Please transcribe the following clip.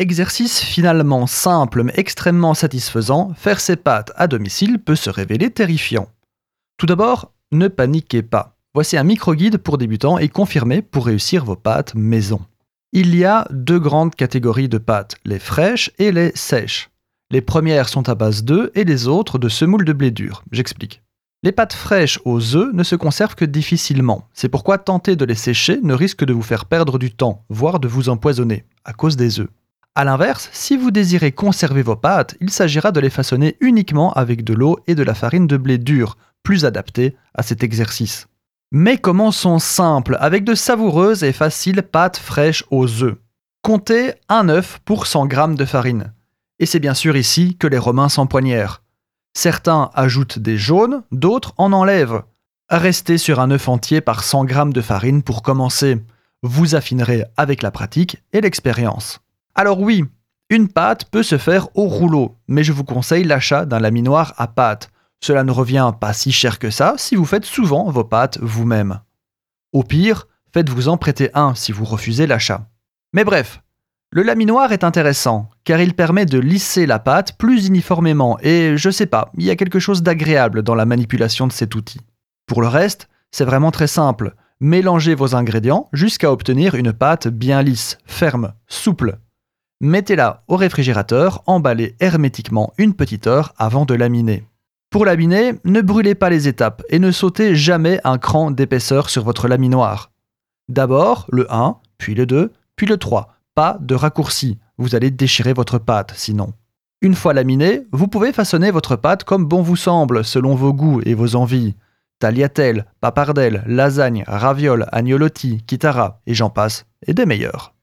Exercice finalement simple mais extrêmement satisfaisant, faire ses pâtes à domicile peut se révéler terrifiant. Tout d'abord, ne paniquez pas. Voici un micro-guide pour débutants et confirmé pour réussir vos pâtes maison. Il y a deux grandes catégories de pâtes, les fraîches et les sèches. Les premières sont à base d'œufs et les autres de semoule de blé dur. J'explique. Les pâtes fraîches aux œufs ne se conservent que difficilement. C'est pourquoi tenter de les sécher ne risque de vous faire perdre du temps, voire de vous empoisonner, à cause des œufs. A l'inverse, si vous désirez conserver vos pâtes, il s'agira de les façonner uniquement avec de l'eau et de la farine de blé dur, plus adaptée à cet exercice. Mais commençons simple, avec de savoureuses et faciles pâtes fraîches aux œufs? Comptez un œuf pour 100 g de farine. Et c'est bien sûr ici que les Romains s'empoignèrent. Certains ajoutent des jaunes, d'autres en enlèvent. Restez sur un œuf entier par 100 g de farine pour commencer. Vous affinerez avec la pratique et l'expérience. Alors oui, une pâte peut se faire au rouleau, mais je vous conseille l'achat d'un laminoir à pâte. Cela ne revient pas si cher que ça si vous faites souvent vos pâtes vous-même. Au pire, faites-vous en prêter un si vous refusez l'achat. Mais bref, le laminoir est intéressant, car il permet de lisser la pâte plus uniformément, et je sais pas, il y a quelque chose d'agréable dans la manipulation de cet outil. Pour le reste, c'est vraiment très simple. Mélangez vos ingrédients jusqu'à obtenir une pâte bien lisse, ferme, souple. Mettez-la au réfrigérateur, emballée hermétiquement une petite heure avant de laminer. Pour laminer, ne brûlez pas les étapes et ne sautez jamais un cran d'épaisseur sur votre laminoir. D'abord le 1, puis le 2, puis le 3 pas de raccourci, vous allez déchirer votre pâte sinon. Une fois laminée, vous pouvez façonner votre pâte comme bon vous semble, selon vos goûts et vos envies. Tagliatelle, papardelle, lasagne, raviole, agnolotti, kitara, et j'en passe, et des meilleurs.